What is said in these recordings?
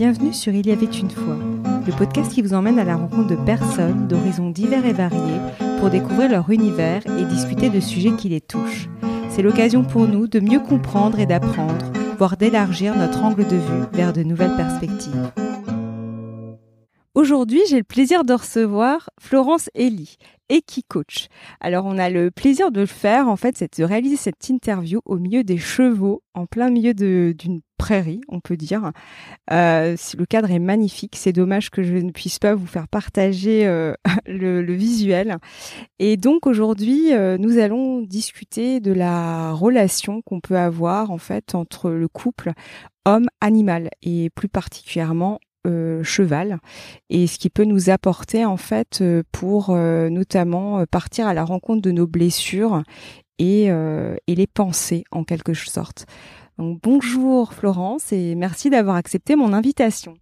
Bienvenue sur Il y avait une fois, le podcast qui vous emmène à la rencontre de personnes d'horizons divers et variés pour découvrir leur univers et discuter de sujets qui les touchent. C'est l'occasion pour nous de mieux comprendre et d'apprendre, voire d'élargir notre angle de vue vers de nouvelles perspectives. Aujourd'hui, j'ai le plaisir de recevoir Florence Elie, Equi-Coach. Alors, on a le plaisir de le faire, en fait, c'est de réaliser cette interview au milieu des chevaux, en plein milieu d'une prairie, on peut dire. Euh, le cadre est magnifique. C'est dommage que je ne puisse pas vous faire partager euh, le, visuel. Et donc, aujourd'hui, euh, nous allons discuter de la relation qu'on peut avoir, en fait, entre le couple homme-animal et plus particulièrement euh, cheval et ce qui peut nous apporter en fait euh, pour euh, notamment partir à la rencontre de nos blessures et, et les penser en quelque sorte. Donc bonjour Florence et merci d'avoir accepté mon invitation.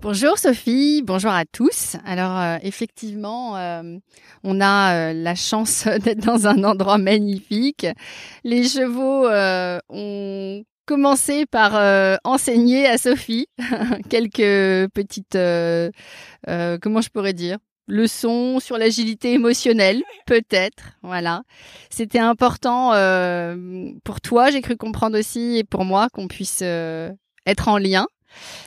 Bonjour Sophie, bonjour à tous. Alors effectivement, on a la chance d'être dans un endroit magnifique. Les chevaux ont commencer par euh, enseigner à Sophie quelques petites, euh, euh, comment je pourrais dire, leçons sur l'agilité émotionnelle, peut-être. Voilà, c'était important pour toi, j'ai cru comprendre aussi, et pour moi, qu'on puisse être en lien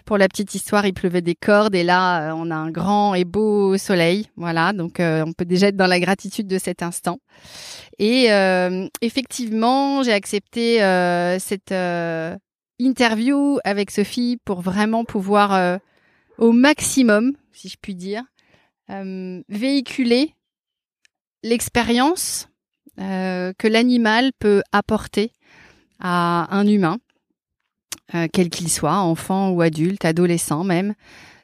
pour la petite histoire, il pleuvait des cordes et là, euh, on a un grand et beau soleil. Voilà, donc euh, on peut déjà être dans la gratitude de cet instant. Et euh, effectivement, j'ai accepté cette interview avec Sophie pour vraiment pouvoir, au maximum, si je puis dire, véhiculer l'expérience que l'animal peut apporter à un humain euh, quel qu'il soit, enfant ou adulte, adolescent même,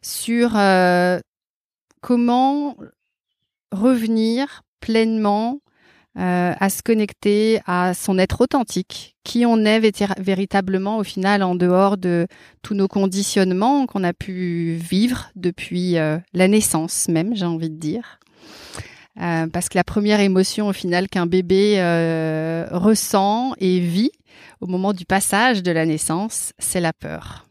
sur euh, comment revenir pleinement euh, à se connecter à son être authentique, qui on est véritablement au final en dehors de tous nos conditionnements qu'on a pu vivre depuis la naissance même, j'ai envie de dire. Parce que la première émotion au final qu'un bébé ressent et vit, au moment du passage de la naissance, c'est la peur.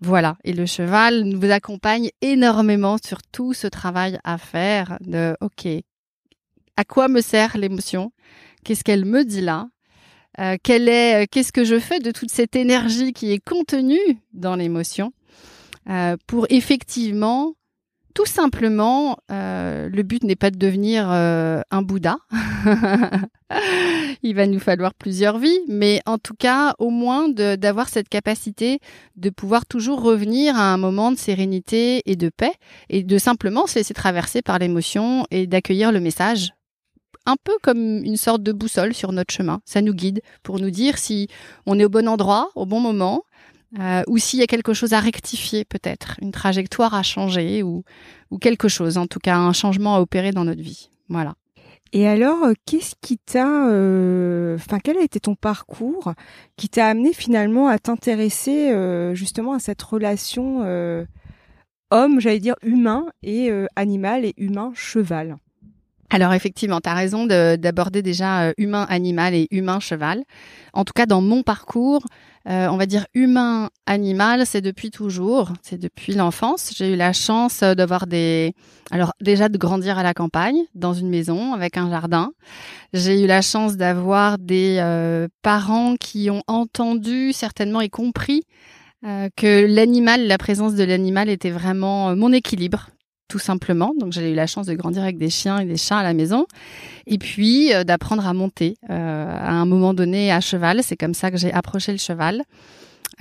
Voilà, et le cheval nous accompagne énormément sur tout ce travail à faire de OK, à quoi me sert l'émotion? Qu'est-ce qu'elle me dit là? Euh, est, euh, qu'est-ce que je fais de toute cette énergie qui est contenue dans l'émotion? Euh, pour effectivement tout simplement, euh, le but n'est pas de devenir euh, un Bouddha. Il va nous falloir plusieurs vies, mais en tout cas, au moins d'avoir cette capacité de pouvoir toujours revenir à un moment de sérénité et de paix, et de simplement se laisser traverser par l'émotion et d'accueillir le message un peu comme une sorte de boussole sur notre chemin. Ça nous guide pour nous dire si on est au bon endroit, au bon moment, euh, ou s'il y a quelque chose à rectifier peut-être, une trajectoire à changer ou, ou quelque chose, en tout cas un changement à opérer dans notre vie. Voilà. Et alors, euh, qu'est-ce qui t'a, euh, enfin, quel a été ton parcours qui t'a amené finalement à t'intéresser justement à cette relation homme, j'allais dire humain et animal et humain cheval? Alors effectivement, tu as raison d'aborder déjà euh, humain animal et humain cheval. En tout cas, dans mon parcours, euh, on va dire humain animal, c'est depuis toujours, c'est depuis l'enfance. J'ai eu la chance euh, d'avoir des, alors déjà de grandir à la campagne, dans une maison avec un jardin. J'ai eu la chance d'avoir des parents qui ont entendu certainement et compris que l'animal, la présence de l'animal était vraiment mon équilibre tout simplement. Donc j'ai eu la chance de grandir avec des chiens et des chats à la maison. Et puis euh, d'apprendre à monter euh, à un moment donné à cheval. C'est comme ça que j'ai approché le cheval.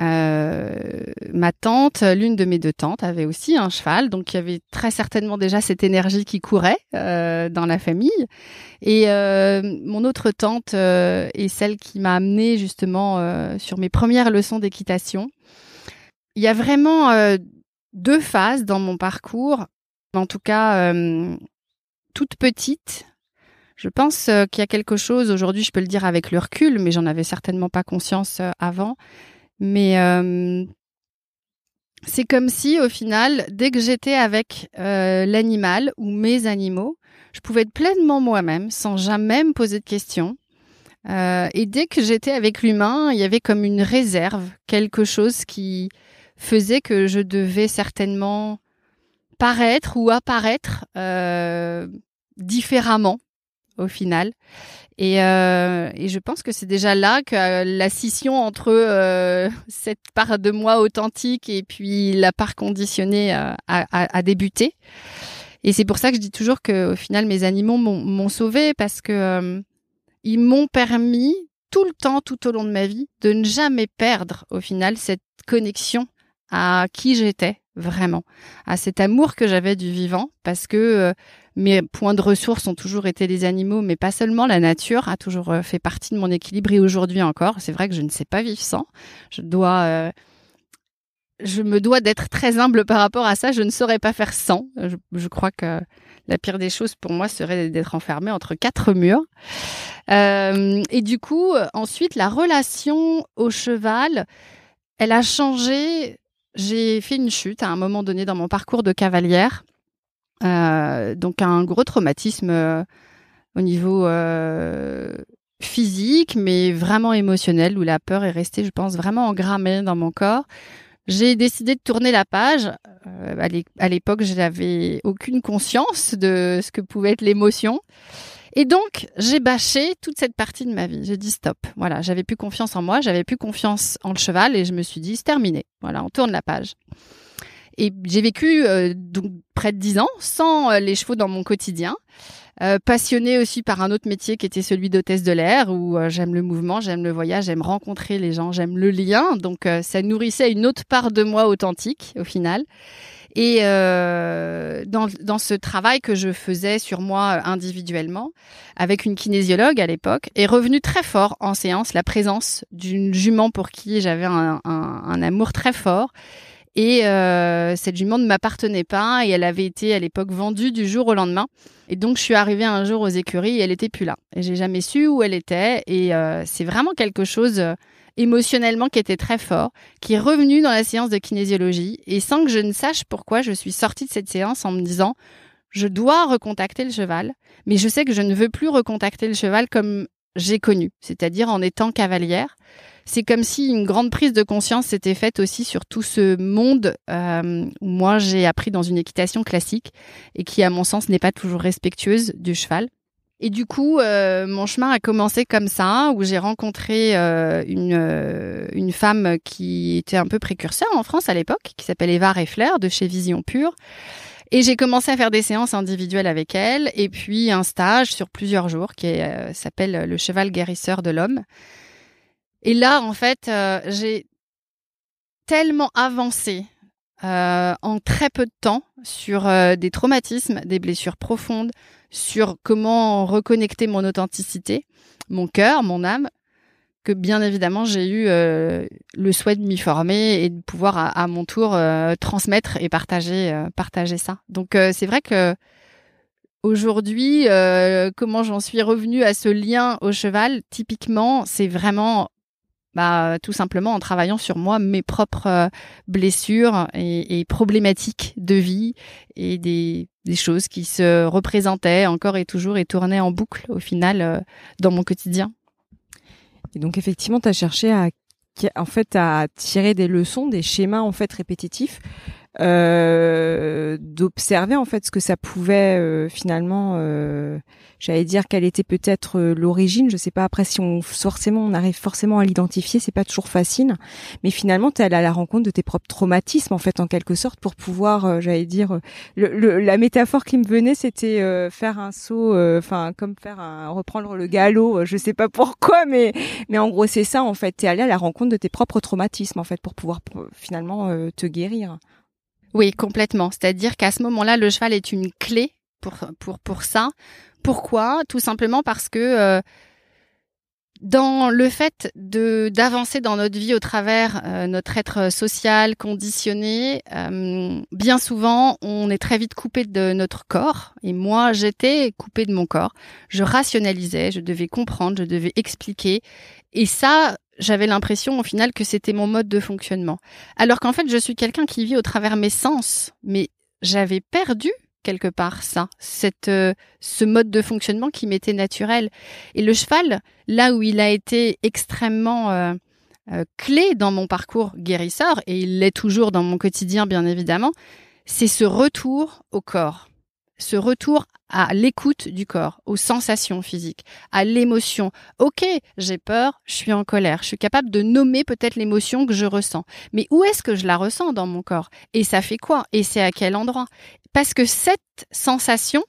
Euh, ma tante, l'une de mes deux tantes, avait aussi un cheval, donc il y avait très certainement déjà cette énergie qui courait dans la famille. Et mon autre tante est celle qui m'a amenée justement sur mes premières leçons d'équitation. Il y a vraiment deux phases dans mon parcours en tout cas euh, toute petite. Je pense euh, qu'il y a quelque chose, aujourd'hui je peux le dire avec le recul, mais j'en avais certainement pas conscience euh, avant. Mais c'est comme si au final, dès que j'étais avec l'animal ou mes animaux, je pouvais être pleinement moi-même sans jamais me poser de questions. et dès que j'étais avec l'humain, il y avait comme une réserve, quelque chose qui faisait que je devais certainement paraître ou apparaître différemment au final. Et, euh, et, je pense que c'est déjà là que euh, la scission entre euh, cette part de moi authentique et puis la part conditionnée a, a, a, débuté. Et c'est pour ça que je dis toujours que au final mes animaux m'ont sauvé parce que ils m'ont permis tout le temps, tout au long de ma vie, de ne jamais perdre au final cette connexion à qui j'étais vraiment, à cet amour que j'avais du vivant, parce que mes points de ressources ont toujours été les animaux, mais pas seulement. La nature a toujours euh, fait partie de mon équilibre et aujourd'hui encore. C'est vrai que je ne sais pas vivre sans. Je dois, euh, je me dois d'être très humble par rapport à ça. Je ne saurais pas faire sans. Je, crois que la pire des choses pour moi serait d'être enfermée entre quatre murs. Euh, et du coup, ensuite, la relation au cheval, elle a changé. J'ai fait une chute à un moment donné dans mon parcours de cavalière. Euh, donc un gros traumatisme euh, au niveau euh, physique, mais vraiment émotionnel, où la peur est restée, je pense, vraiment engrammée dans mon corps. J'ai décidé de tourner la page. à l'époque, je n'avais aucune conscience de ce que pouvait être l'émotion. Et donc, j'ai bâché toute cette partie de ma vie. J'ai dit stop. Voilà, j'avais plus confiance en moi, j'avais plus confiance en le cheval et je me suis dit c'est terminé. Voilà, on tourne la page. Et j'ai vécu euh, donc près de dix ans sans euh, les chevaux dans mon quotidien. Euh, passionnée aussi par un autre métier qui était celui d'hôtesse de l'air, où euh, j'aime le mouvement, j'aime le voyage, j'aime rencontrer les gens, j'aime le lien. Donc ça nourrissait une autre part de moi authentique au final. Et dans, dans ce travail que je faisais sur moi individuellement, avec une kinésiologue à l'époque, est revenu très fort en séance la présence d'une jument pour qui j'avais un, un, amour très fort et euh, cette jument ne m'appartenait pas et elle avait été à l'époque vendue du jour au lendemain. Et donc je suis arrivée un jour aux écuries et elle était plus là. Et j'ai jamais su où elle était. Et euh, c'est vraiment quelque chose euh, émotionnellement qui était très fort, qui est revenu dans la séance de kinésiologie. Et sans que je ne sache pourquoi, je suis sortie de cette séance en me disant je dois recontacter le cheval, mais je sais que je ne veux plus recontacter le cheval comme j'ai connu, c'est-à-dire en étant cavalière c'est comme si une grande prise de conscience s'était faite aussi sur tout ce monde euh, où moi j'ai appris dans une équitation classique et qui à mon sens n'est pas toujours respectueuse du cheval. Et du coup, euh, mon chemin a commencé comme ça, où j'ai rencontré euh, une, une femme qui était un peu précurseur en France à l'époque, qui s'appelle Eva Reffler de chez Vision Pure. Et j'ai commencé à faire des séances individuelles avec elle, et puis un stage sur plusieurs jours qui s'appelle Le cheval guérisseur de l'homme, et là, en fait, euh, j'ai tellement avancé euh, en très peu de temps sur euh, des traumatismes, des blessures profondes, sur comment reconnecter mon authenticité, mon cœur, mon âme, que bien évidemment j'ai eu le souhait de m'y former et de pouvoir à, mon tour transmettre et partager partager ça. Donc c'est vrai que aujourd'hui comment j'en suis revenue à ce lien au cheval typiquement c'est vraiment bah, tout simplement en travaillant sur moi mes propres euh, blessures et, problématiques de vie et des, choses qui se représentaient encore et toujours et tournaient en boucle au final euh, dans mon quotidien. Et donc effectivement, tu as cherché à en fait à tirer des leçons, des schémas en fait répétitifs euh, d'observer en fait ce que ça pouvait euh, finalement euh, j'allais dire quelle était peut-être euh, l'origine. Je sais pas après si on forcément on arrive forcément à l'identifier c'est pas toujours facile. Mais finalement tu es allé à la rencontre de tes propres traumatismes en fait en quelque sorte pour pouvoir j'allais dire le, la métaphore qui me venait c'était faire un saut enfin comme faire un reprendre le galop je sais pas pourquoi mais mais en gros c'est ça en fait. Tu es allé à la rencontre de tes propres traumatismes en fait pour pouvoir finalement te guérir oui, complètement. C'est-à-dire qu'à ce moment-là, le cheval est une clé pour pour pour ça. Pourquoi? Tout simplement parce que euh, dans le fait de d'avancer dans notre vie au travers euh, notre être social conditionné, euh, bien souvent on est très vite coupé de notre corps. Et moi j'étais coupée de mon corps. Je rationalisais, je devais comprendre, je devais expliquer. Et ça, j'avais l'impression au final que c'était mon mode de fonctionnement. Alors qu'en fait, je suis quelqu'un qui vit au travers mes sens, mais j'avais perdu quelque part ça, cette, euh, ce mode de fonctionnement qui m'était naturel. Et le cheval, là où il a été extrêmement euh, euh, clé dans mon parcours guérisseur, et il l'est toujours dans mon quotidien, bien évidemment, c'est ce retour au corps, ce retour à l'écoute du corps, aux sensations physiques, à l'émotion. Ok, j'ai peur, je suis en colère, je suis capable de nommer peut-être l'émotion que je ressens. Mais où est-ce que je la ressens dans mon corps? Et ça fait quoi? Et c'est à quel endroit? Parce que cette sensation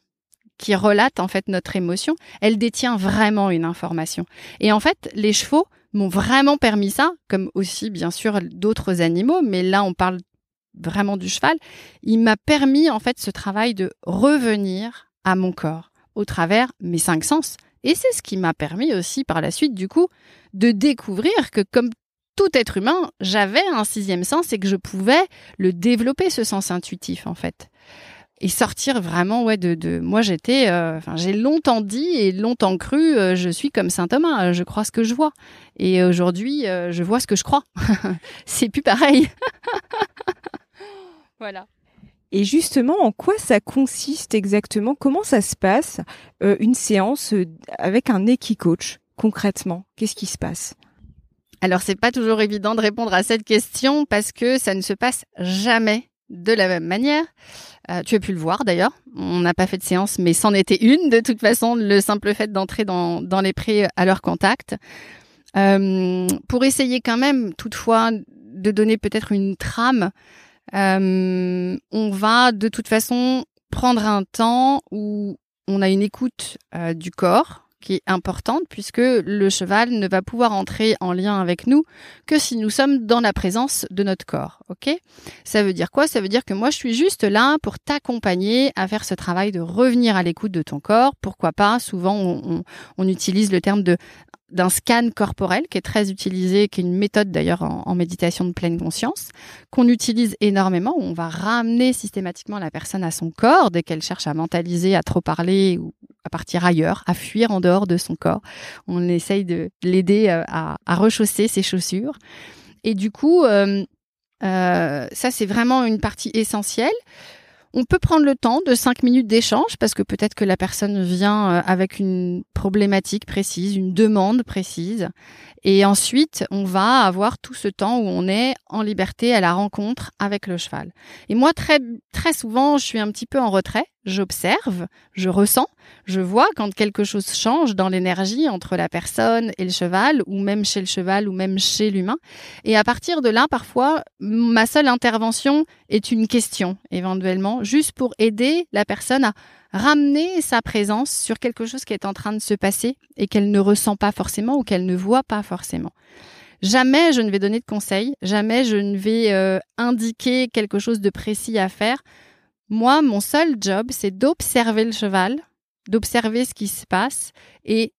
qui relate en fait notre émotion, elle détient vraiment une information. Et en fait, les chevaux m'ont vraiment permis ça, comme aussi bien sûr d'autres animaux, mais là on parle vraiment du cheval, il m'a permis en fait ce travail de revenir à mon corps au travers mes cinq sens. Et c'est ce qui m'a permis aussi par la suite du coup de découvrir que comme tout être humain, j'avais un sixième sens et que je pouvais le développer ce sens intuitif en fait. Et sortir vraiment ouais de, de moi j'étais euh, enfin j'ai longtemps dit et longtemps cru euh, je suis comme saint Thomas euh, je crois ce que je vois. Et aujourd'hui je vois ce que je crois. C'est plus pareil. Voilà et justement, en quoi ça consiste exactement? Comment ça se passe une séance avec un équi-coach concrètement? Qu'est-ce qui se passe? Alors, c'est pas toujours évident de répondre à cette question parce que ça ne se passe jamais de la même manière. Euh, tu as pu le voir d'ailleurs. On n'a pas fait de séance, mais c'en était une de toute façon, le simple fait d'entrer dans, dans les prés à leur contact. Euh, pour essayer quand même, toutefois, de donner peut-être une trame, euh, on va de toute façon prendre un temps où on a une écoute du corps, qui est importante puisque le cheval ne va pouvoir entrer en lien avec nous que si nous sommes dans la présence de notre corps. Ok? Ça veut dire quoi? Ça veut dire que moi je suis juste là pour t'accompagner à faire ce travail de revenir à l'écoute de ton corps. Pourquoi pas? Souvent on utilise le terme de d'un scan corporel qui est très utilisé, qui est une méthode d'ailleurs en, méditation de pleine conscience, qu'on utilise énormément, où on va ramener systématiquement la personne à son corps dès qu'elle cherche à mentaliser, à trop parler ou à partir ailleurs, à fuir en dehors de son corps. On essaye de l'aider euh, à, rechausser ses chaussures. Et du coup, euh, euh, ça c'est vraiment une partie essentielle. On peut prendre le temps de cinq minutes d'échange parce que peut-être que la personne vient euh, avec une problématique précise, une demande précise. Et ensuite, on va avoir tout ce temps où on est en liberté à la rencontre avec le cheval. Et moi, très, très souvent, je suis un petit peu en retrait j'observe, je ressens, je vois quand quelque chose change dans l'énergie entre la personne et le cheval, ou même chez le cheval, ou même chez l'humain. Et à partir de là, parfois, ma seule intervention est une question, éventuellement, juste pour aider la personne à ramener sa présence sur quelque chose qui est en train de se passer et qu'elle ne ressent pas forcément ou qu'elle ne voit pas forcément. Jamais je ne vais donner de conseils, jamais je ne vais euh, indiquer quelque chose de précis à faire moi, mon seul job, c'est d'observer le cheval, d'observer ce qui se passe et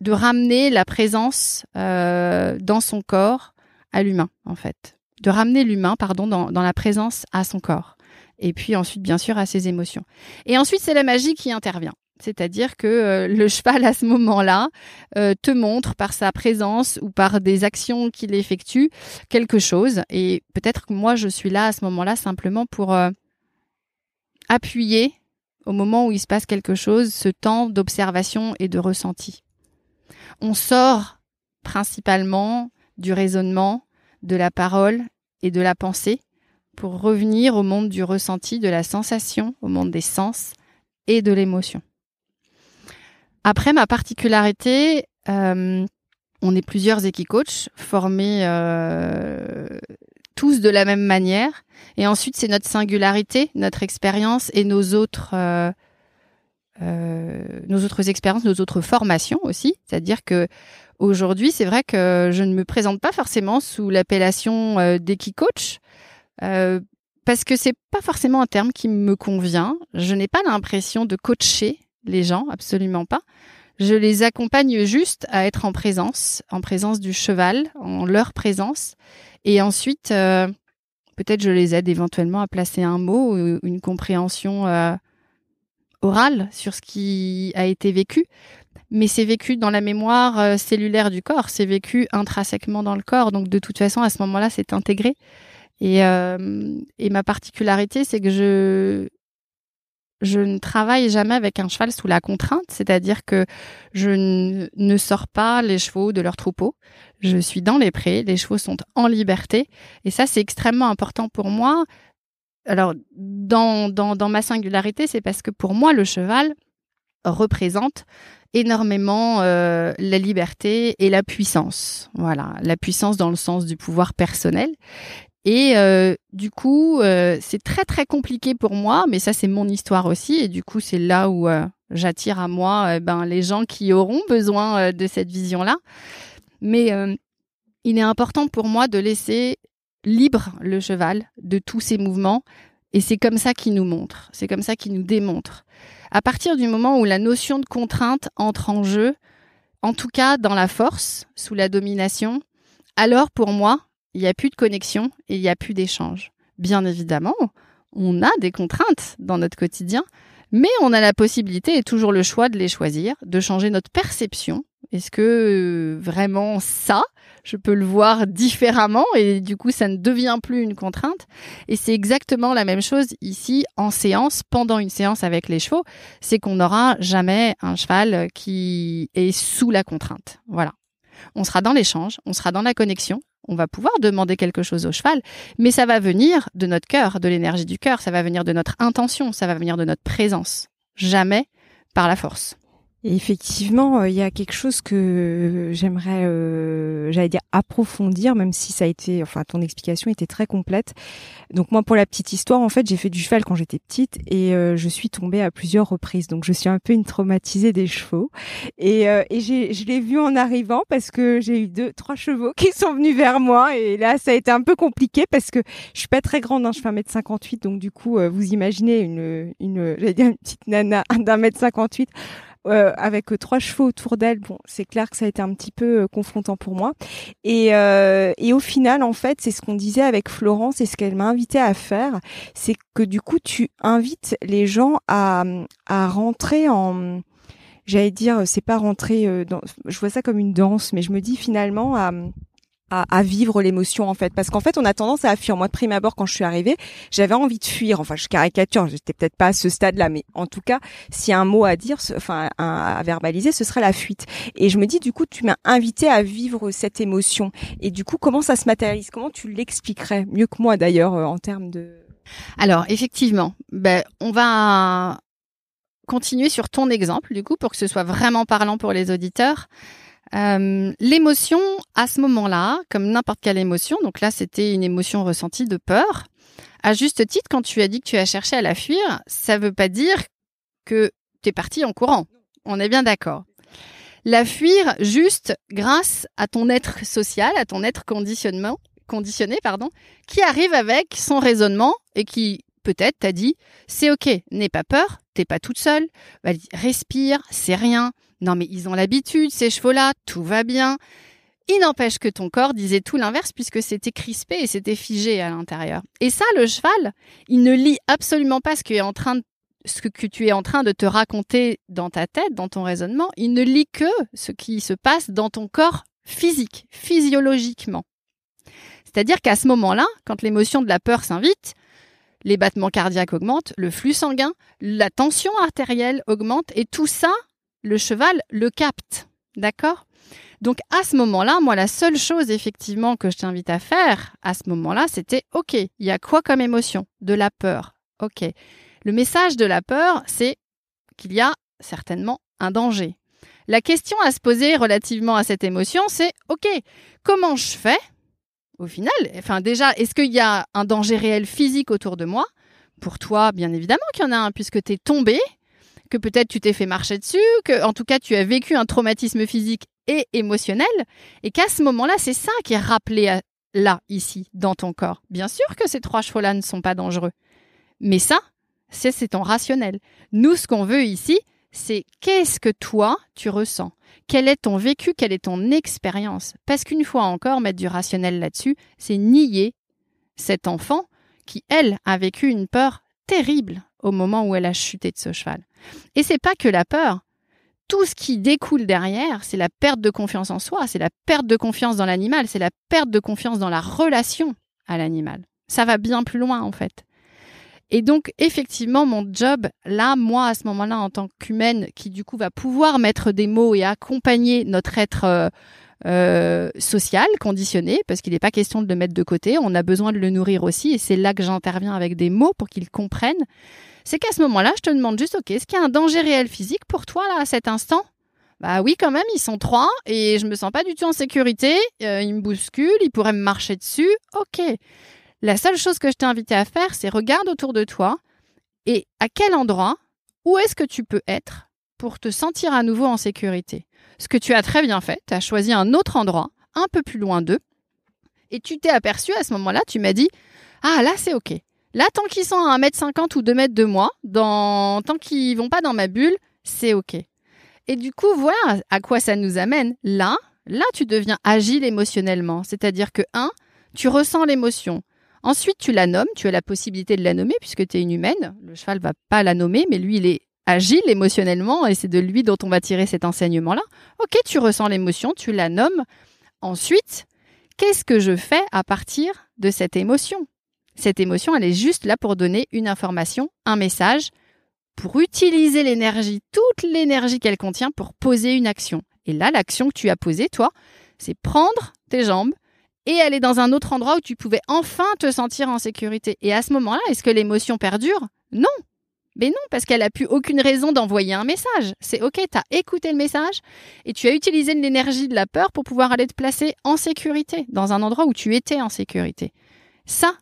de ramener la présence euh, dans son corps à l'humain, en fait. De ramener l'humain, pardon, dans, la présence à son corps. Et puis ensuite, bien sûr, à ses émotions. Et ensuite, c'est la magie qui intervient. C'est-à-dire que euh, le cheval, à ce moment-là, euh, te montre par sa présence ou par des actions qu'il effectue quelque chose. Et peut-être que moi, je suis là à ce moment-là simplement pour appuyer au moment où il se passe quelque chose ce temps d'observation et de ressenti. On sort principalement du raisonnement, de la parole et de la pensée pour revenir au monde du ressenti, de la sensation, au monde des sens et de l'émotion. Après, ma particularité, euh, on est plusieurs équicoachs formés euh, tous de la même manière. Et ensuite, c'est notre singularité, notre expérience et nos autres, euh, euh, nos autres expériences, nos autres formations aussi. C'est-à-dire que aujourd'hui, c'est vrai que je ne me présente pas forcément sous l'appellation euh, coach euh, parce que c'est pas forcément un terme qui me convient. Je n'ai pas l'impression de coacher les gens, absolument pas. Je les accompagne juste à être en présence, en présence du cheval, en leur présence, et ensuite, euh, peut-être je les aide éventuellement à placer un mot, ou une compréhension euh, orale sur ce qui a été vécu. Mais c'est vécu dans la mémoire euh, cellulaire du corps, c'est vécu intrinsèquement dans le corps. Donc de toute façon, à ce moment-là, c'est intégré. Et, et ma particularité, c'est que je je ne travaille jamais avec un cheval sous la contrainte, c'est-à-dire que je ne sors pas les chevaux de leur troupeau. Je suis dans les prés, les chevaux sont en liberté, et ça c'est extrêmement important pour moi. Alors, dans, dans, dans ma singularité, c'est parce que pour moi, le cheval représente énormément euh, la liberté et la puissance. Voilà, la puissance dans le sens du pouvoir personnel. Et euh, du coup, euh, c'est très très compliqué pour moi, mais ça c'est mon histoire aussi. Et du coup, c'est là où j'attire à moi ben, les gens qui auront besoin de cette vision-là. Mais il est important pour moi de laisser libre le cheval de tous ses mouvements. Et c'est comme ça qu'il nous montre, c'est comme ça qu'il nous démontre. À partir du moment où la notion de contrainte entre en jeu, en tout cas dans la force, sous la domination, alors pour moi, il n'y a plus de connexion et il n'y a plus d'échange. Bien évidemment, on a des contraintes dans notre quotidien, mais on a la possibilité et toujours le choix de les choisir, de changer notre perception. Est-ce que euh, vraiment ça, je peux le voir différemment et du coup ça ne devient plus une contrainte? Et c'est exactement la même chose ici en séance, pendant une séance avec les chevaux, c'est qu'on n'aura jamais un cheval qui est sous la contrainte. Voilà. On sera dans l'échange, on sera dans la connexion, on va pouvoir demander quelque chose au cheval, mais ça va venir de notre cœur, de l'énergie du cœur, ça va venir de notre intention, ça va venir de notre présence, jamais par la force effectivement, euh, il y a quelque chose que j'aimerais, euh, j'allais dire approfondir, même si ça a été, enfin, ton explication était très complète. Donc moi, pour la petite histoire, en fait, j'ai fait du cheval quand j'étais petite et euh, je suis tombée à plusieurs reprises. Donc je suis un peu une traumatisée des chevaux. Et, et j'ai, je l'ai vu en arrivant parce que j'ai eu deux, trois chevaux qui sont venus vers moi et là, ça a été un peu compliqué parce que je suis pas très grande, hein, je fais 1m58, donc du coup, vous imaginez une, une, j'allais dire une petite nana d'un mètre 58 euh, avec euh, trois chevaux autour d'elle, bon, c'est clair que ça a été un petit peu euh, confrontant pour moi. Et, au final, en fait, c'est ce qu'on disait avec Florence et ce qu'elle m'a invité à faire, c'est que du coup, tu invites les gens à, à rentrer en j'allais dire c'est pas rentrer dans je vois ça comme une danse mais je me dis finalement à à, à, vivre l'émotion en fait. Parce qu'en fait on a tendance à fuir. Moi de prime abord quand je suis arrivée j'avais envie de fuir. Enfin je caricature. J'étais peut-être pas à ce stade là mais en tout cas s'il y a un mot à dire enfin à verbaliser ce serait la fuite. Et je me dis du coup tu m'as invité à vivre cette émotion. Et du coup comment ça se matérialise? Comment tu l'expliquerais? Mieux que moi d'ailleurs euh, en termes de alors effectivement ben on va continuer sur ton exemple du coup pour que ce soit vraiment parlant pour les auditeurs euh, l'émotion, à ce moment-là, comme n'importe quelle émotion, donc là c'était une émotion ressentie de peur. À juste titre, quand tu as dit que tu as cherché à la fuir, ça veut pas dire que tu es parti en courant. On est bien d'accord. La fuir juste grâce à ton être social, à ton être conditionnement, conditionné, pardon, qui arrive avec son raisonnement et qui peut-être t'a dit c'est ok, n'aie pas peur, t'es pas toute seule, respire, c'est rien, non mais ils ont l'habitude, ces chevaux-là, tout va bien. Il n'empêche que ton corps disait tout l'inverse puisque c'était crispé et c'était figé à l'intérieur. Et ça, le cheval, il ne lit absolument pas ce que, est en train de, ce que tu es en train de te raconter dans ta tête, dans ton raisonnement. Il ne lit que ce qui se passe dans ton corps physique, physiologiquement. C'est-à-dire qu'à ce moment-là, quand l'émotion de la peur s'invite, les battements cardiaques augmentent, le flux sanguin, la tension artérielle augmente et tout ça le cheval le capte. D'accord? Donc à ce moment-là, moi, la seule chose effectivement que je t'invite à faire à ce moment-là, c'était OK, il y a quoi comme émotion? De la peur. OK. Le message de la peur, c'est qu'il y a certainement un danger. La question à se poser relativement à cette émotion, c'est OK, comment je fais? Au final Enfin déjà, est-ce qu'il y a un danger réel physique autour de moi? Pour toi, bien évidemment qu'il y en a un, puisque tu es tombé, que peut-être tu t'es fait marcher dessus, que en tout cas tu as vécu un traumatisme physique et émotionnel, et qu'à ce moment-là, c'est ça qui est rappelé là, ici, dans ton corps. Bien sûr que ces trois chevaux-là ne sont pas dangereux, mais ça, c'est ton rationnel. Nous, ce qu'on veut ici, c'est qu'est-ce que toi, tu ressens? Quel est ton vécu? Quelle est ton expérience? Parce qu'une fois encore, mettre du rationnel là-dessus, c'est nier cet enfant qui, elle, a vécu une peur terrible au moment où elle a chuté de ce cheval. Et c'est pas que la peur. Tout ce qui découle derrière, c'est la perte de confiance en soi, c'est la perte de confiance dans l'animal, c'est la perte de confiance dans la relation à l'animal. Ça va bien plus loin en fait. Et donc, effectivement, mon job, là, moi, à ce moment-là, en tant qu'humaine, qui du coup va pouvoir mettre des mots et accompagner notre être euh, euh, social, conditionné, parce qu'il n'est pas question de le mettre de côté, on a besoin de le nourrir aussi, et c'est là que j'interviens avec des mots pour qu'il comprenne. C'est qu'à ce moment-là, je te demande juste, ok, est-ce qu'il y a un danger réel physique pour toi, là, à cet instant? Bah oui, quand même, ils sont trois et je me sens pas du tout en sécurité. Euh, ils me bousculent, ils pourraient me marcher dessus. Ok. La seule chose que je t'ai invité à faire, c'est regarde autour de toi et à quel endroit, où est-ce que tu peux être pour te sentir à nouveau en sécurité? Ce que tu as très bien fait, tu as choisi un autre endroit, un peu plus loin d'eux, et tu t'es aperçu à ce moment-là, tu m'as dit, ah là c'est ok. Là, tant qu'ils sont à 1m50 ou 2 mètres de moi, dans... tant qu'ils vont pas dans ma bulle, c'est ok. Et du coup, voilà à quoi ça nous amène. Là, là, tu deviens agile émotionnellement. C'est-à-dire que, un, tu ressens l'émotion. Ensuite, tu la nommes, tu as la possibilité de la nommer puisque tu es une humaine. Le cheval va pas la nommer, mais lui, il est agile émotionnellement et c'est de lui dont on va tirer cet enseignement-là. Ok, tu ressens l'émotion, tu la nommes. Ensuite, qu'est-ce que je fais à partir de cette émotion? Cette émotion, elle est juste là pour donner une information, un message, pour utiliser l'énergie, toute l'énergie qu'elle contient pour poser une action. Et là, l'action que tu as posée, toi, c'est prendre tes jambes et aller dans un autre endroit où tu pouvais enfin te sentir en sécurité. Et à ce moment-là, est-ce que l'émotion perdure? Non. Mais non, parce qu'elle n'a plus aucune raison d'envoyer un message. C'est OK, tu as écouté le message et tu as utilisé l'énergie de la peur pour pouvoir aller te placer en sécurité, dans un endroit où tu étais en sécurité. Ça,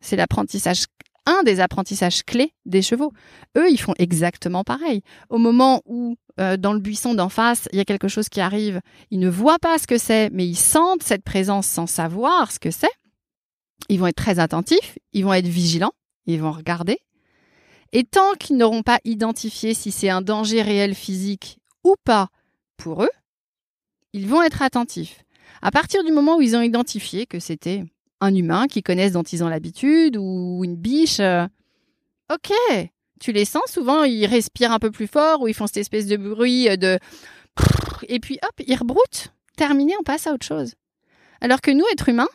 c'est l'apprentissage un des apprentissages clés des chevaux. Eux, ils font exactement pareil. Au moment où, euh, dans le buisson d'en face, il y a quelque chose qui arrive, ils ne voient pas ce que c'est, mais ils sentent cette présence sans savoir ce que c'est. Ils vont être très attentifs, ils vont être vigilants, ils vont regarder. Et tant qu'ils n'auront pas identifié si c'est un danger réel physique ou pas pour eux, ils vont être attentifs. À partir du moment où ils ont identifié que c'était un humain qu'ils connaissent dont ils ont l'habitude ou une biche. Euh, ok, tu les sens souvent, ils respirent un peu plus fort ou ils font cette espèce de bruit euh, de et puis hop, ils rebroutent. Terminé, on passe à autre chose. Alors que nous, êtres humains,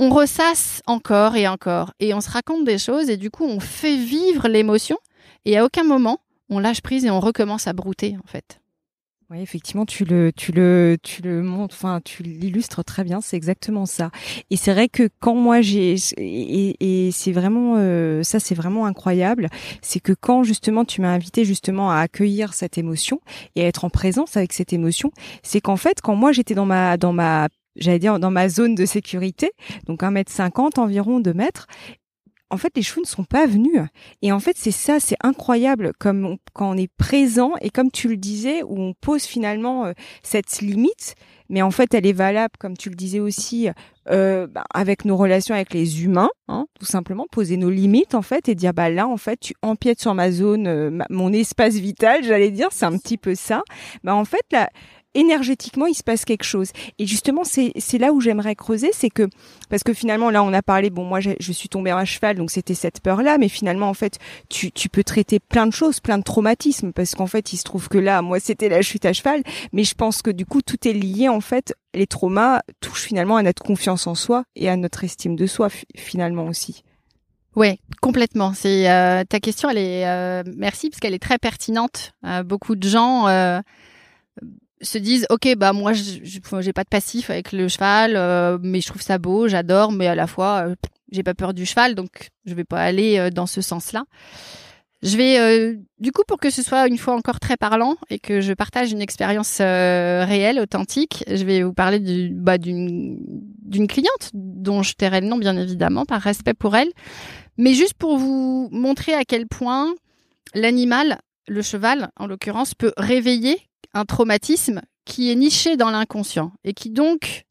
on ressasse encore et encore et on se raconte des choses et du coup, on fait vivre l'émotion et à aucun moment on lâche prise et on recommence à brouter en fait. Oui, effectivement, tu le, tu le, tu le montres, enfin, tu l'illustres très bien. C'est exactement ça. Et c'est vrai que quand moi j'ai, et, c'est vraiment, euh, ça, c'est vraiment incroyable. C'est que quand justement tu m'as invité justement à accueillir cette émotion et à être en présence avec cette émotion, c'est qu'en fait, quand moi j'étais dans ma, dans ma j'allais dire dans ma zone de sécurité, donc un mètre cinquante environ, deux mètres, en fait, les chevaux ne sont pas venus. Et en fait, c'est ça, c'est incroyable comme quand on est présent et comme tu le disais, où on pose finalement euh, cette limite, mais en fait, elle est valable, comme tu le disais aussi, euh, bah, avec nos relations avec les humains, hein, tout simplement, poser nos limites en fait et dire bah là, en fait, tu empiètes sur ma zone, euh, mon espace vital, j'allais dire, c'est un petit peu ça. Bah en fait, là énergétiquement, il se passe quelque chose. Et justement, c'est là où j'aimerais creuser, c'est que, parce que finalement, là, on a parlé, bon, moi, je, suis tombée à cheval, donc c'était cette peur-là, mais finalement, en fait, tu, tu peux traiter plein de choses, plein de traumatismes, parce qu'en fait, il se trouve que là, moi, c'était la chute à cheval, mais je pense que du coup, tout est lié, en fait, les traumas touchent finalement à notre confiance en soi et à notre estime de soi, finalement aussi. Ouais, complètement. C'est euh, ta question, elle est euh, merci parce qu'elle est très pertinente. Euh, beaucoup de gens se disent ok bah moi j'ai pas de passif avec le cheval euh, mais je trouve ça beau j'adore mais à la fois euh, j'ai pas peur du cheval donc je vais pas aller euh, dans ce sens-là. Je vais du coup pour que ce soit une fois encore très parlant et que je partage une expérience réelle authentique je vais vous parler du bah d'une d'une cliente dont je tairai le nom bien évidemment par respect pour elle. Mais juste pour vous montrer à quel point l'animal le cheval en l'occurrence peut réveiller un traumatisme qui est niché dans l'inconscient et qui donc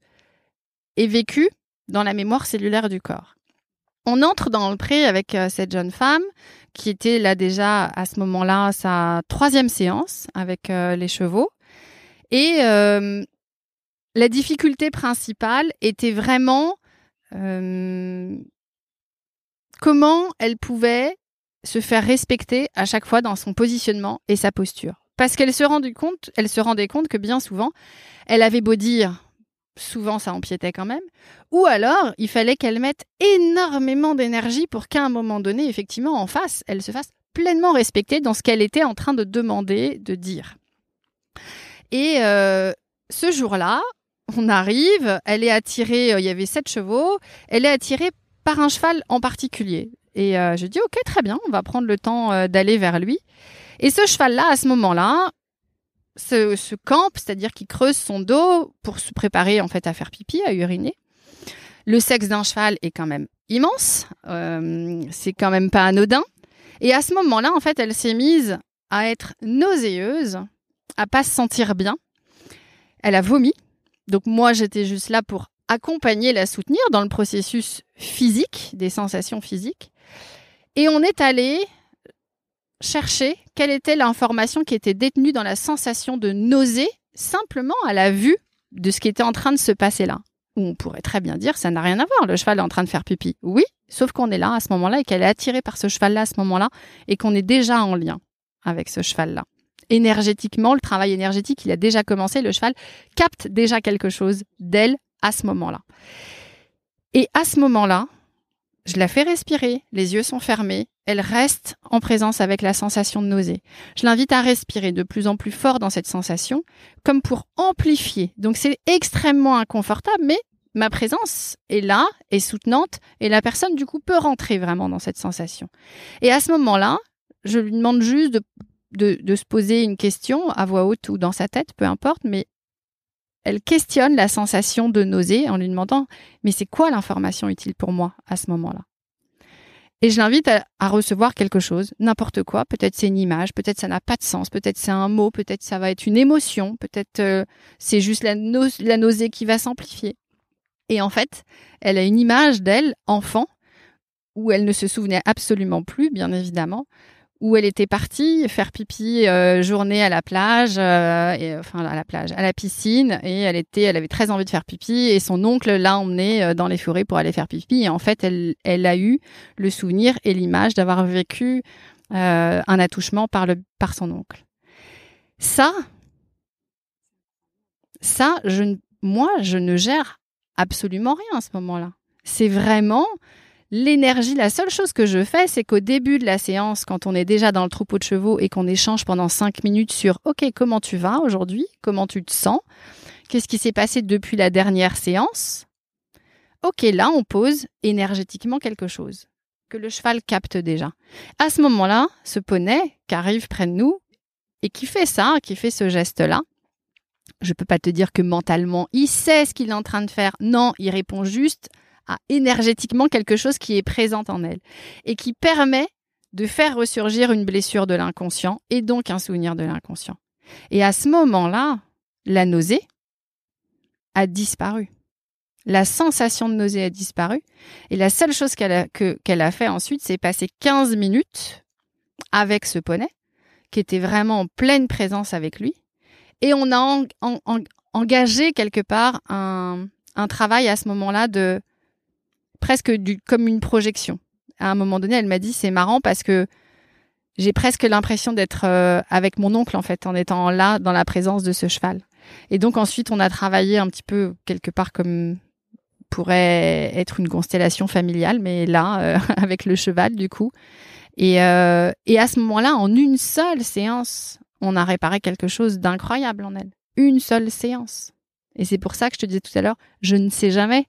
est vécu dans la mémoire cellulaire du corps. On entre dans le pré avec euh, cette jeune femme qui était là déjà à ce moment-là sa troisième séance avec euh, les chevaux. Et euh, la difficulté principale était vraiment comment elle pouvait se faire respecter à chaque fois dans son positionnement et sa posture parce qu'elle se rendait compte, que bien souvent, elle avait beau dire souvent ça empiétait quand même, ou alors il fallait qu'elle mette énormément d'énergie pour qu'à un moment donné, effectivement, en face, elle se fasse pleinement respecter dans ce qu'elle était en train de demander, de dire. Et euh, ce jour-là, on arrive, elle est attirée, euh, il y avait sept chevaux, elle est attirée par un cheval en particulier. Et euh, je dis, ok, très bien, on va prendre le temps d'aller vers lui. Et ce cheval-là, à ce moment-là, se, campe, c'est-à-dire qu'il creuse son dos pour se préparer en fait à faire pipi, à uriner. Le sexe d'un cheval est quand même immense, euh, c'est quand même pas anodin. Et à ce moment-là, en fait, elle s'est mise à être nauséeuse, à pas se sentir bien. Elle a vomi. Donc moi, j'étais juste là pour accompagner, la soutenir dans le processus physique, des sensations physiques. Et on est allé chercher quelle était l'information qui était détenue dans la sensation de nausée simplement à la vue de ce qui était en train de se passer là. Ou on pourrait très bien dire ça n'a rien à voir, le cheval est en train de faire pipi. Oui, sauf qu'on est là à ce moment-là et qu'elle est attirée par ce cheval-là à ce moment-là et qu'on est déjà en lien avec ce cheval-là. Énergétiquement, le travail énergétique, il a déjà commencé, le cheval capte déjà quelque chose d'elle à ce moment-là. Et à ce moment-là, je la fais respirer, les yeux sont fermés, elle reste en présence avec la sensation de nausée. Je l'invite à respirer de plus en plus fort dans cette sensation, comme pour amplifier. Donc c'est extrêmement inconfortable, mais ma présence est là, est soutenante, et la personne du coup peut rentrer vraiment dans cette sensation. Et à ce moment-là, je lui demande juste de, se poser une question à voix haute ou dans sa tête, peu importe, mais elle questionne la sensation de nausée en lui demandant mais c'est quoi l'information utile pour moi à ce moment-là? Et je l'invite à, recevoir quelque chose, n'importe quoi. Peut-être c'est une image, peut-être ça n'a pas de sens, peut-être c'est un mot, peut-être ça va être une émotion, peut-être euh, c'est juste la, la nausée qui va s'amplifier. Et en fait, elle a une image d'elle enfant où elle ne se souvenait absolument plus, bien évidemment, où elle était partie faire pipi euh, journée à la plage, euh, et, enfin à la plage, à la piscine, et elle était, elle avait très envie de faire pipi, et son oncle l'a emmenée euh, dans les forêts pour aller faire pipi, et en fait, elle, a eu le souvenir et l'image d'avoir vécu un attouchement par le, par son oncle. Ça, ça, moi, je ne gère absolument rien à ce moment-là. C'est vraiment L'énergie, la seule chose que je fais, c'est qu'au début de la séance, quand on est déjà dans le troupeau de chevaux et qu'on échange pendant cinq minutes sur OK, comment tu vas aujourd'hui? Comment tu te sens? Qu'est-ce qui s'est passé depuis la dernière séance? Ok, là, on pose énergétiquement quelque chose que le cheval capte déjà. À ce moment-là, ce poney qui arrive près de nous et qui fait ça, qui fait ce geste-là, je peux pas te dire que mentalement, il sait ce qu'il est en train de faire. Non, il répond juste énergétiquement quelque chose qui est présent en elle et qui permet de faire ressurgir une blessure de l'inconscient et donc un souvenir de l'inconscient. Et à ce moment-là, la nausée a disparu. La sensation de nausée a disparu. Et la seule chose qu'elle a, fait ensuite, c'est passer 15 minutes avec ce poney, qui était vraiment en pleine présence avec lui. Et on a engagé quelque part un travail à ce moment-là de presque comme une projection. À un moment donné, elle m'a dit c'est marrant parce que j'ai presque l'impression d'être euh, avec mon oncle en fait en étant là dans la présence de ce cheval. Et donc ensuite on a travaillé un petit peu quelque part comme pourrait être une constellation familiale, mais là euh, avec le cheval du coup. Et, euh, et à ce moment-là, en une seule séance, on a réparé quelque chose d'incroyable en elle. Une seule séance. Et c'est pour ça que je te disais tout à l'heure, je ne sais jamais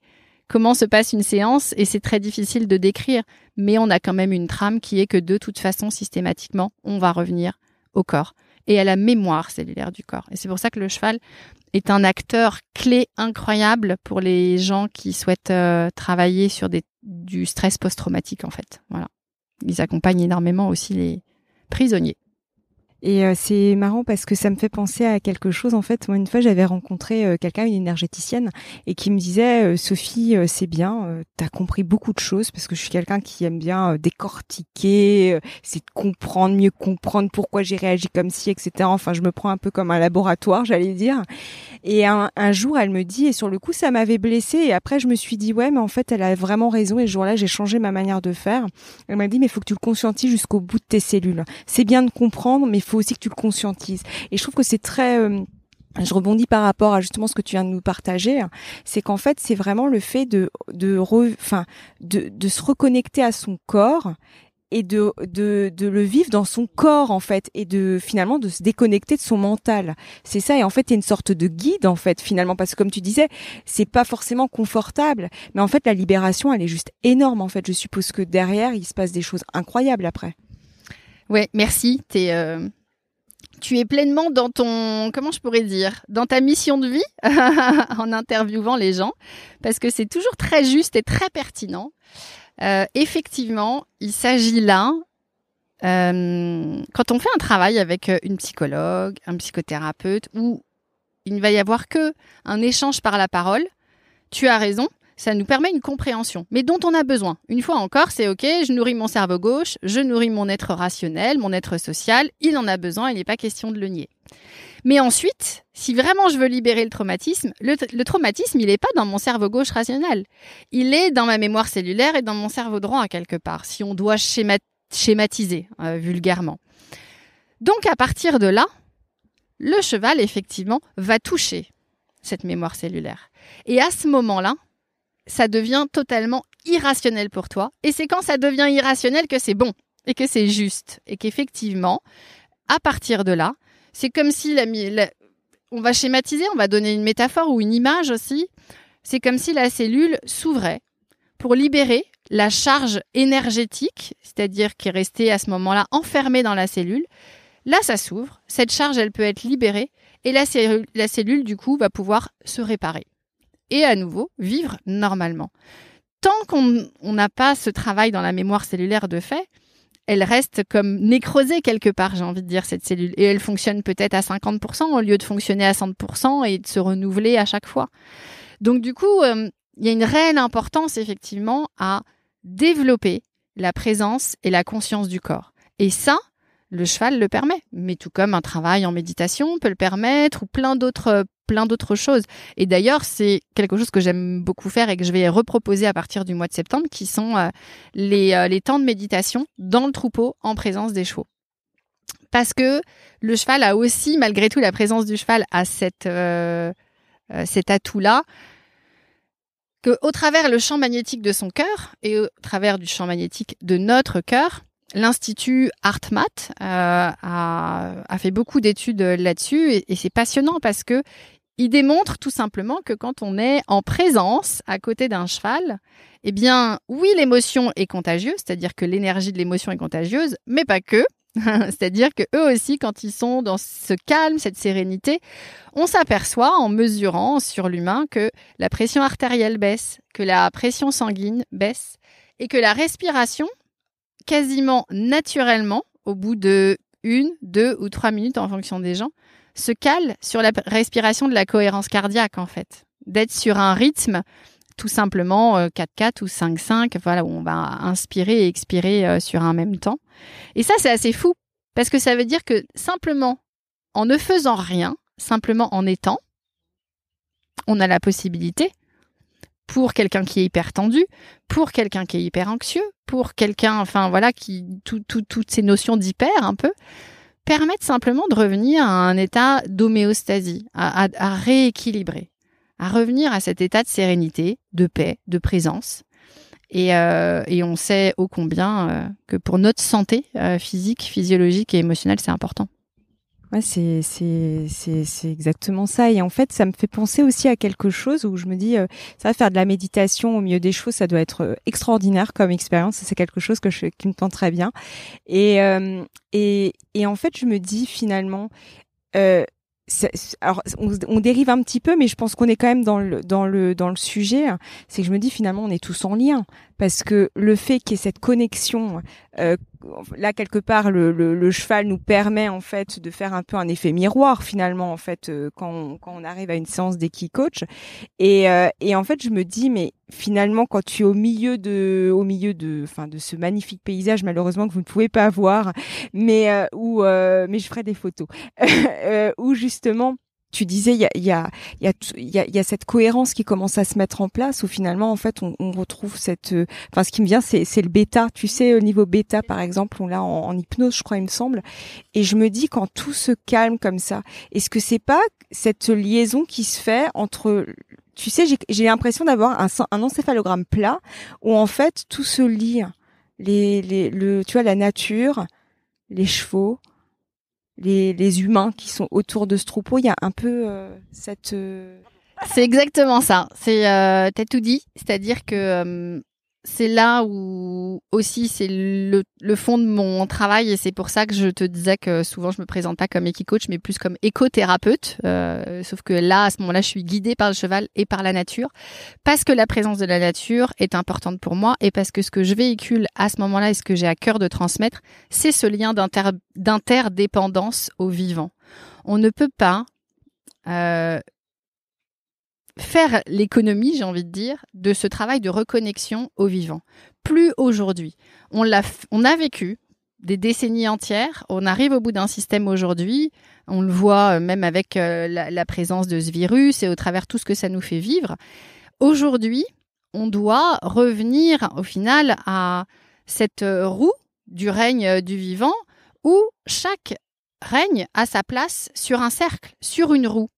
comment se passe une séance et c'est très difficile de décrire, mais on a quand même une trame qui est que de toute façon, systématiquement, on va revenir au corps et à la mémoire cellulaire du corps. Et c'est pour ça que le cheval est un acteur clé incroyable pour les gens qui souhaitent euh, travailler sur du stress post-traumatique en fait. Voilà. Ils accompagnent énormément aussi les prisonniers. Et euh, c'est marrant parce que ça me fait penser à quelque chose. En fait, moi, une fois, j'avais rencontré euh, quelqu'un, une énergéticienne, et qui me disait euh, Sophie, c'est bien, t'as compris beaucoup de choses parce que je suis quelqu'un qui aime bien décortiquer, c'est de comprendre, mieux comprendre pourquoi j'ai réagi comme ci, etc. Enfin, je me prends un peu comme un laboratoire, j'allais dire. Et un, un, jour, elle me dit, et sur le coup, ça m'avait blessée. Et après, je me suis dit, ouais, mais en fait, elle a vraiment raison. Et ce jour-là, j'ai changé ma manière de faire. Elle m'a dit, mais faut que tu le conscientises jusqu'au bout de tes cellules. C'est bien de comprendre, mais faut aussi que tu le conscientises. Et je trouve que c'est très euh, je rebondis par rapport à justement ce que tu viens de nous partager, c'est qu'en fait c'est vraiment le fait de de enfin de, de se reconnecter à son corps et de, de, de le vivre dans son corps en fait et de finalement de se déconnecter de son mental. C'est ça et en fait il y a une sorte de guide en fait finalement parce que comme tu disais, c'est pas forcément confortable, mais en fait la libération elle est juste énorme en fait. Je suppose que derrière il se passe des choses incroyables après. Ouais, merci. T'es euh, tu es pleinement dans ton, comment je pourrais dire, dans ta mission de vie en interviewant les gens, parce que c'est toujours très juste et très pertinent. Euh, effectivement, il s'agit là, euh, quand on fait un travail avec euh, une psychologue, un psychothérapeute, où il ne va y avoir que un échange par la parole, tu as raison, ça nous permet une compréhension, mais dont on a besoin. Une fois encore, c'est OK, je nourris mon cerveau gauche, je nourris mon être rationnel, mon être social, il en a besoin, il n'est pas question de le nier. Mais ensuite, si vraiment je veux libérer le traumatisme, le, traumatisme, il n'est pas dans mon cerveau gauche rationnel. Il est dans ma mémoire cellulaire et dans mon cerveau droit, quelque part, si on doit schématiser euh, vulgairement. Donc, à partir de là, le cheval, effectivement, va toucher cette mémoire cellulaire. Et à ce moment-là, ça devient totalement irrationnel pour toi. Et c'est quand ça devient irrationnel que c'est bon et que c'est juste. Et qu'effectivement, à partir de là, c'est comme si on va schématiser, on va donner une métaphore ou une image aussi. C'est comme si la cellule s'ouvrait pour libérer la charge énergétique, c'est-à-dire qui est restée à ce moment-là enfermée dans la cellule. Là, ça s'ouvre. Cette charge, elle peut être libérée et la la cellule, du coup, va pouvoir se réparer et à nouveau vivre normalement. Tant qu'on n'a pas ce travail dans la mémoire cellulaire de fait, elle reste comme nécrosée quelque part, j'ai envie de dire, cette cellule. Et elle fonctionne peut-être à 50% au lieu de fonctionner à 100% et de se renouveler à chaque fois. Donc du coup, euh, il y a une réelle importance effectivement à développer la présence et la conscience du corps. Et ça, le cheval le permet, mais tout comme un travail en méditation peut le permettre ou plein d'autres plein d'autres choses. Et d'ailleurs, c'est quelque chose que j'aime beaucoup faire et que je vais reproposer à partir du mois de septembre, qui sont euh, les, euh, les temps de méditation dans le troupeau en présence des chevaux. Parce que le cheval a aussi, malgré tout, la présence du cheval a cette, euh, cet atout-là, que au travers le champ magnétique de son cœur et au travers du champ magnétique de notre cœur, L'Institut ArtMat euh, a, fait beaucoup d'études là-dessus et, et c'est passionnant parce que il démontre tout simplement que quand on est en présence à côté d'un cheval, eh bien, oui, l'émotion est contagieuse, c'est-à-dire que l'énergie de l'émotion est contagieuse, mais pas que. c'est-à-dire que eux aussi, quand ils sont dans ce calme, cette sérénité, on s'aperçoit en mesurant sur l'humain que la pression artérielle baisse, que la pression sanguine baisse et que la respiration quasiment naturellement, au bout de une, deux ou trois minutes en fonction des gens, se cale sur la respiration de la cohérence cardiaque en fait. D'être sur un rythme tout simplement 4-4 euh, ou 5-5, voilà, où on va inspirer et expirer euh, sur un même temps. Et ça, c'est assez fou, parce que ça veut dire que simplement, en ne faisant rien, simplement en étant, on a la possibilité pour quelqu'un qui est hyper tendu, pour quelqu'un qui est hyper anxieux, pour quelqu'un, enfin voilà, qui toutes ces notions d'hyper un peu permettent simplement de revenir à un état d'homéostasie, à, rééquilibrer, à revenir à cet état de sérénité, de paix, de présence. Et, euh, on sait ô combien euh, que pour notre santé euh, physique, physiologique et émotionnelle, c'est important. Ouais, c'est c'est exactement ça. Et en fait, ça me fait penser aussi à quelque chose où je me dis, euh, ça va faire de la méditation au milieu des choses, ça doit être euh, extraordinaire comme expérience. C'est quelque chose que je qui me tente très bien. Et euh, et et en fait, je me dis finalement. Euh, alors on, dérive un petit peu, mais je pense qu'on est quand même dans le dans le dans le sujet. C'est que je me dis finalement on est tous en lien parce que le fait qu'il y ait cette connexion euh, là quelque part le, le, cheval nous permet en fait de faire un peu un effet miroir finalement en fait euh, quand, on, quand on arrive à une séance coach et, euh, et en fait je me dis mais finalement quand tu es au milieu de au milieu de enfin de ce magnifique paysage malheureusement que vous ne pouvez pas voir mais euh, où mais je ferai des photos. Où justement tu disais, il y a, y, a, y, a, y, y a cette cohérence qui commence à se mettre en place où finalement, en fait, on, on retrouve cette... Enfin, ce qui me vient, c'est, c'est le bêta. Tu sais, au niveau bêta, par exemple, on l'a en, en, hypnose, je crois, il me semble. Et je me dis, quand tout se calme comme ça, est-ce que c'est pas cette liaison qui se fait entre... Tu sais, j'ai, j'ai l'impression d'avoir un, un encéphalogramme plat où, en fait, tout se lie. Les, les, le, tu vois, la nature, les chevaux, les, humains qui sont autour de ce troupeau. Il y a un peu euh, cette. Euh, c'est exactement ça. C'est euh, t'as tout dit, c'est-à-dire que c'est là où aussi c'est le, fond de mon travail et c'est pour ça que je te disais que souvent je me présente pas comme équicoach mais plus comme écothérapeute. Euh, sauf que là, à ce moment-là, je suis guidée par le cheval et par la nature parce que la présence de la nature est importante pour moi et parce que ce que je véhicule à ce moment-là et ce que j'ai à cœur de transmettre, c'est ce lien d'interdépendance au vivant. On ne peut pas euh, faire l'économie, j'ai envie de dire, de ce travail de reconnexion au vivant. Plus aujourd'hui. On, l'a, on a vécu des décennies entières. On arrive au bout d'un système aujourd'hui. On le voit euh, même avec euh, la, la, présence de ce virus et au travers tout ce que ça nous fait vivre. Aujourd'hui, on doit revenir au final à cette euh, roue du règne du vivant où chaque règne a sa place sur un cercle, sur une roue.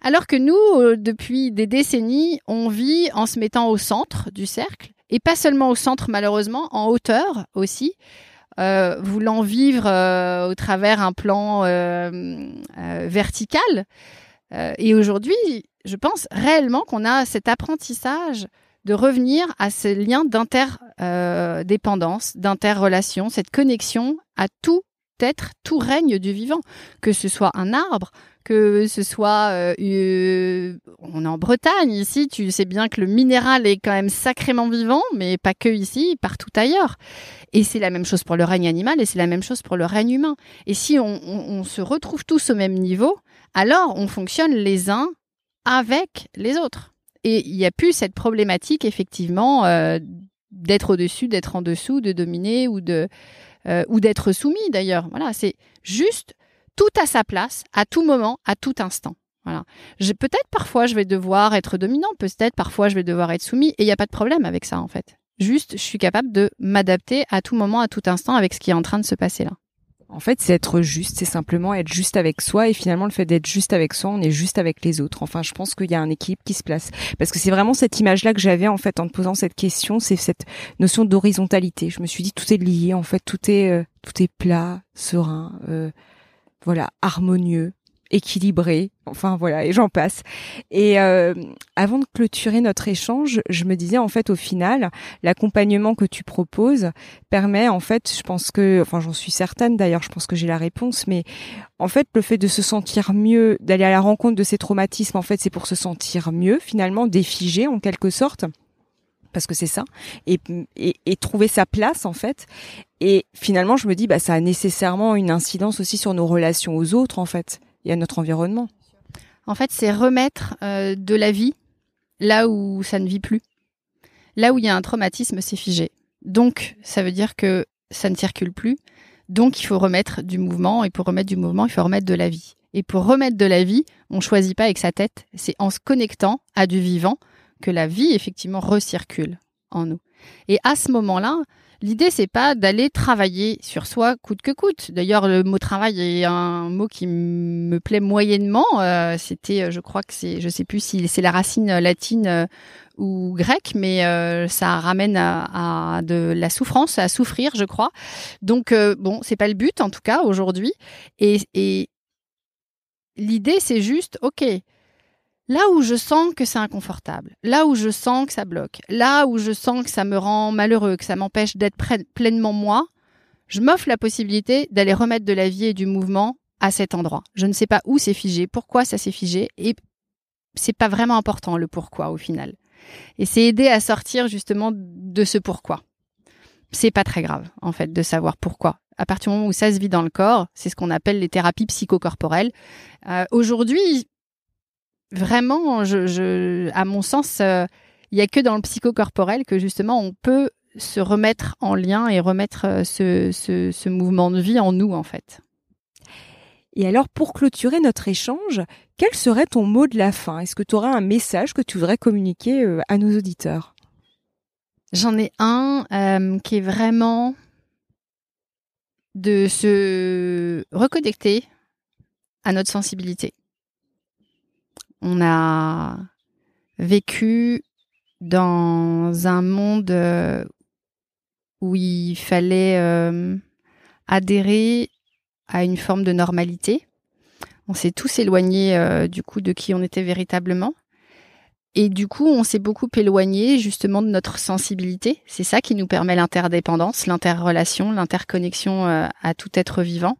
Alors que nous, euh, depuis des décennies, on vit en se mettant au centre du cercle, et pas seulement au centre malheureusement, en hauteur aussi, euh, voulant vivre euh, au travers un plan vertical. Et aujourd'hui, je pense réellement qu'on a cet apprentissage de revenir à ce lien d'interdépendance, d'interrelation, cette connexion à tout être, tout règne du vivant, que ce soit un arbre, que ce soit, euh, euh, on est en Bretagne ici, tu sais bien que le minéral est quand même sacrément vivant, mais pas que ici, partout ailleurs. Et c'est la même chose pour le règne animal et c'est la même chose pour le règne humain. Et si on, se retrouve tous au même niveau, alors on fonctionne les uns avec les autres. Et il n'y a plus cette problématique effectivement euh, d'être au-dessus, d'être en dessous, de dominer ou de ou d'être soumis d'ailleurs. Voilà, c'est juste tout à sa place, à tout moment, à tout instant. Voilà. Peut-être parfois je vais devoir être dominant, peut-être parfois je vais devoir être soumis, et il n'y a pas de problème avec ça en fait. Juste, je suis capable de m'adapter à tout moment, à tout instant avec ce qui est en train de se passer là. En fait, c'est être juste, c'est simplement être juste avec soi et finalement le fait d'être juste avec soi, on est juste avec les autres. Enfin, je pense qu'il y a un équilibre qui se place parce que c'est vraiment cette image-là que j'avais en fait en te posant cette question, c'est cette notion d'horizontalité. Je me suis dit tout est lié, en fait, tout est euh, tout est plat, serein, euh, voilà, harmonieux, équilibré, enfin voilà, et j'en passe. Et euh, avant de clôturer notre échange, je me disais en fait au final, l'accompagnement que tu proposes permet en fait, je pense que, enfin j'en suis certaine d'ailleurs, je pense que j'ai la réponse, mais en fait le fait de se sentir mieux, d'aller à la rencontre de ces traumatismes, en fait c'est pour se sentir mieux finalement, défigé en quelque sorte parce que c'est ça, et, trouver sa place en fait. Et finalement, je me dis, bah, ça a nécessairement une incidence aussi sur nos relations aux autres en fait et à notre environnement. En fait, c'est remettre euh, de la vie là où ça ne vit plus. Là où il y a un traumatisme, c'est figé. Donc, ça veut dire que ça ne circule plus. Donc, il faut remettre du mouvement. Et pour remettre du mouvement, il faut remettre de la vie. Et pour remettre de la vie, on choisit pas avec sa tête. C'est en se connectant à du vivant que la vie, effectivement, recircule en nous. Et à ce moment-là, L'idée, c'est pas d'aller travailler sur soi coûte que coûte. D'ailleurs, le mot travail est un mot qui me plaît moyennement. Euh, C'était, je crois que c'est, je sais plus si c'est la racine latine euh, ou grecque, mais euh, ça ramène à, de la souffrance, à souffrir, je crois. Donc, bon, c'est pas le but en tout cas aujourd'hui. Et, et l'idée, c'est juste, ok, Là où je sens que c'est inconfortable, là où je sens que ça bloque, là où je sens que ça me rend malheureux, que ça m'empêche d'être pleinement moi, je m'offre la possibilité d'aller remettre de la vie et du mouvement à cet endroit. Je ne sais pas où c'est figé, pourquoi ça s'est figé, et c'est pas vraiment important le pourquoi au final. Et c'est aider à sortir justement de ce pourquoi. C'est pas très grave en fait de savoir pourquoi. À partir du moment où ça se vit dans le corps, c'est ce qu'on appelle les thérapies psychocorporelles. Euh, Aujourd'hui, vraiment, je, je, à mon sens, euh, il y a que dans le psychocorporel que justement on peut se remettre en lien et remettre euh, ce, ce, ce, mouvement de vie en nous, en fait. Et alors, pour clôturer notre échange, quel serait ton mot de la fin? Est-ce que tu aurais un message que tu voudrais communiquer euh, à nos auditeurs? J'en ai un euh, qui est vraiment de se reconnecter à notre sensibilité. On a vécu dans un monde euh, où il fallait euh, adhérer à une forme de normalité. On s'est tous éloignés euh, du coup de qui on était véritablement. Et du coup, on s'est beaucoup éloigné justement de notre sensibilité. C'est ça qui nous permet l'interdépendance, l'interrelation, l'interconnexion à tout être vivant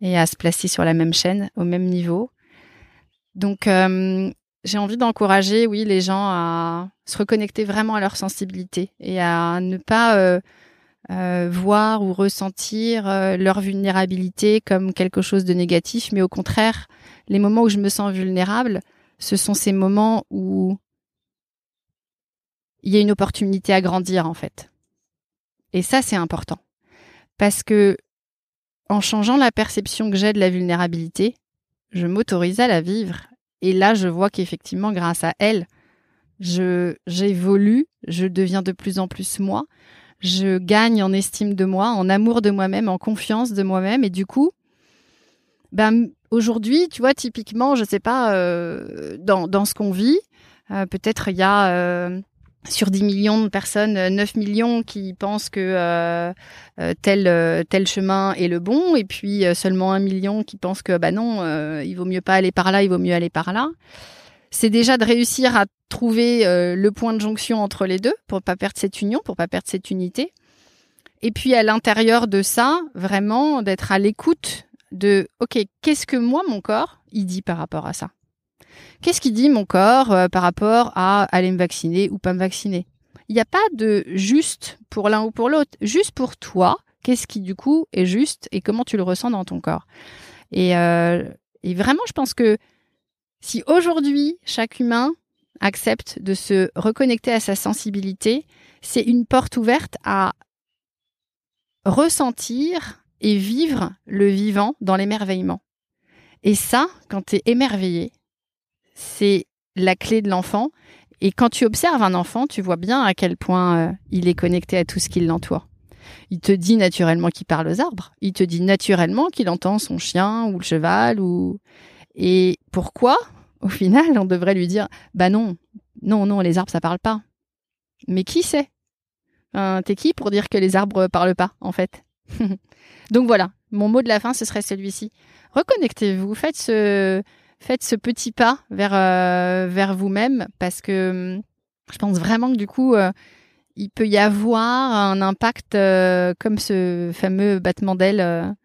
et à se placer sur la même chaîne, au même niveau. Donc, j'ai envie d'encourager, oui, les gens à se reconnecter vraiment à leur sensibilité et à ne pas euh, euh, voir ou ressentir euh, leur vulnérabilité comme quelque chose de négatif, mais au contraire, les moments où je me sens vulnérable, ce sont ces moments où il y a une opportunité à grandir en fait. Et ça, c'est important. Parce que en changeant la perception que j'ai de la vulnérabilité, je m'autorise à la vivre. Et là, je vois qu'effectivement, grâce à elle, je j'évolue, je deviens de plus en plus moi, je gagne en estime de moi, en amour de moi-même, en confiance de moi-même, et du coup, ben aujourd'hui, tu vois, typiquement, je sais pas, euh, dans, dans ce qu'on vit, euh, peut-être il y a euh, sur 10 millions de personnes, 9 euh, millions qui pensent que euh, euh, tel tel chemin est le bon, et puis seulement un million qui pensent que bah non, il vaut mieux pas aller par là, il vaut mieux aller par là. C'est déjà de réussir à trouver le point de jonction entre les deux pour pas perdre cette union, pour pas perdre cette unité. Et puis à l'intérieur de ça, vraiment d'être à l'écoute de OK, qu'est-ce que moi mon corps il dit par rapport à ça? Qu'est-ce qui dit mon corps euh, par rapport à aller me vacciner ou pas me vacciner? Il n'y a pas de juste pour l'un ou pour l'autre. Juste pour toi, qu'est-ce qui du coup est juste et comment tu le ressens dans ton corps? Et, euh, et vraiment, je pense que si aujourd'hui chaque humain accepte de se reconnecter à sa sensibilité, c'est une porte ouverte à ressentir et vivre le vivant dans l'émerveillement. Et ça, quand tu es émerveillé, c'est la clé de l'enfant. Et quand tu observes un enfant, tu vois bien à quel point euh, il est connecté à tout ce qui l'entoure. Il te dit naturellement qu'il parle aux arbres. Il te dit naturellement qu'il entend son chien ou le cheval ou et pourquoi au final on devrait lui dire bah non non non les arbres ça parle pas. Mais qui sait? T'es qui pour dire que les arbres parlent pas en fait? Donc voilà, mon mot de la fin ce serait celui-ci. Reconnectez-vous, faites ce faites ce petit pas vers euh, vous-même parce que hum, je pense vraiment que du coup euh, il peut y avoir un impact euh, comme ce fameux battement d'aile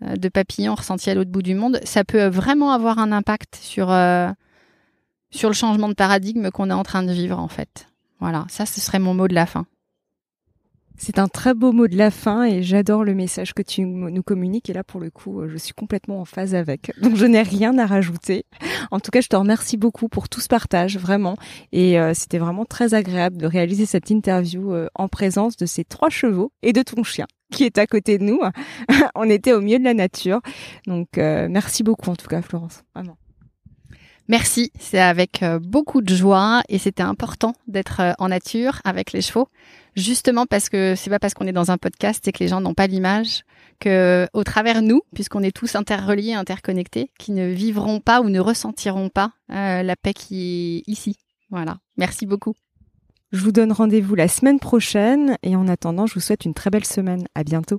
de papillon ressenti à l'autre bout du monde, ça peut vraiment avoir un impact sur sur le changement de paradigme qu'on est en train de vivre en fait. Voilà, ça ce serait mon mot de la fin. C'est un très beau mot de la fin et j'adore le message que tu nous communiques. Et là, pour le coup, je suis complètement en phase avec. Donc, je n'ai rien à rajouter. En tout cas, je te remercie beaucoup pour tout ce partage, vraiment. Et euh, c'était vraiment très agréable de réaliser cette interview euh, en présence de ces trois chevaux et de ton chien qui est à côté de nous. On était au milieu de la nature. Donc, euh, merci beaucoup en tout cas, Florence. Vraiment. Merci, c'est avec beaucoup de joie et c'était important d'être en nature avec les chevaux justement parce que c'est pas parce qu'on est dans un podcast et que les gens n'ont pas l'image que au travers nous, puisqu'on est tous interreliés, interconnectés, qui ne vivront pas ou ne ressentiront pas euh, la paix qui est ici. Voilà. Merci beaucoup. Je vous donne rendez-vous la semaine prochaine et en attendant, je vous souhaite une très belle semaine. À bientôt.